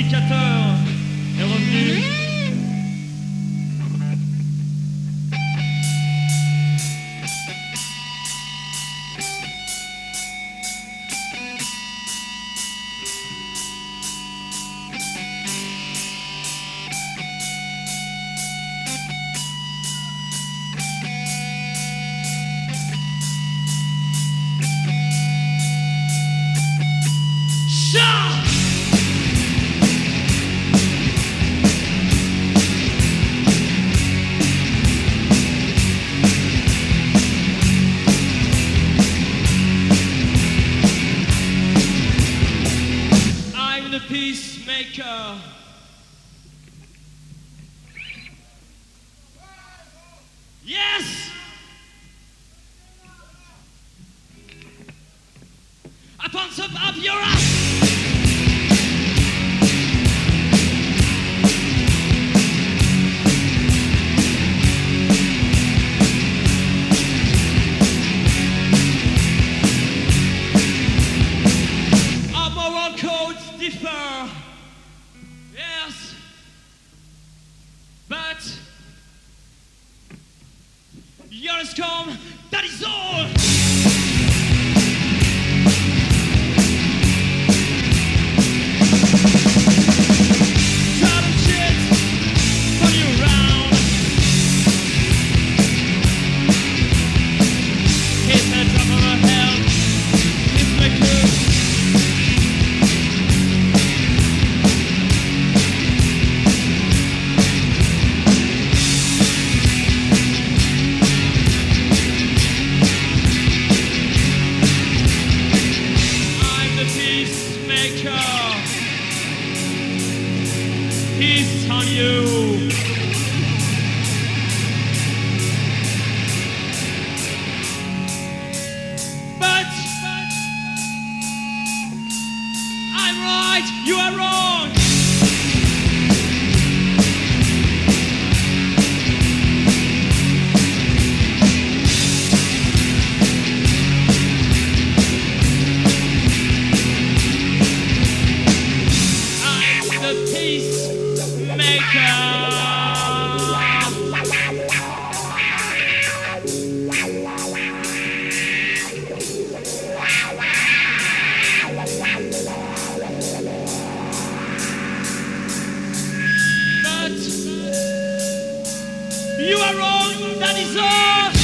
prédicateur. Peacemaker. Yes! Upon some of your ass! That is all. Peace on you. But I'm right, you are wrong. You are wrong, that is all.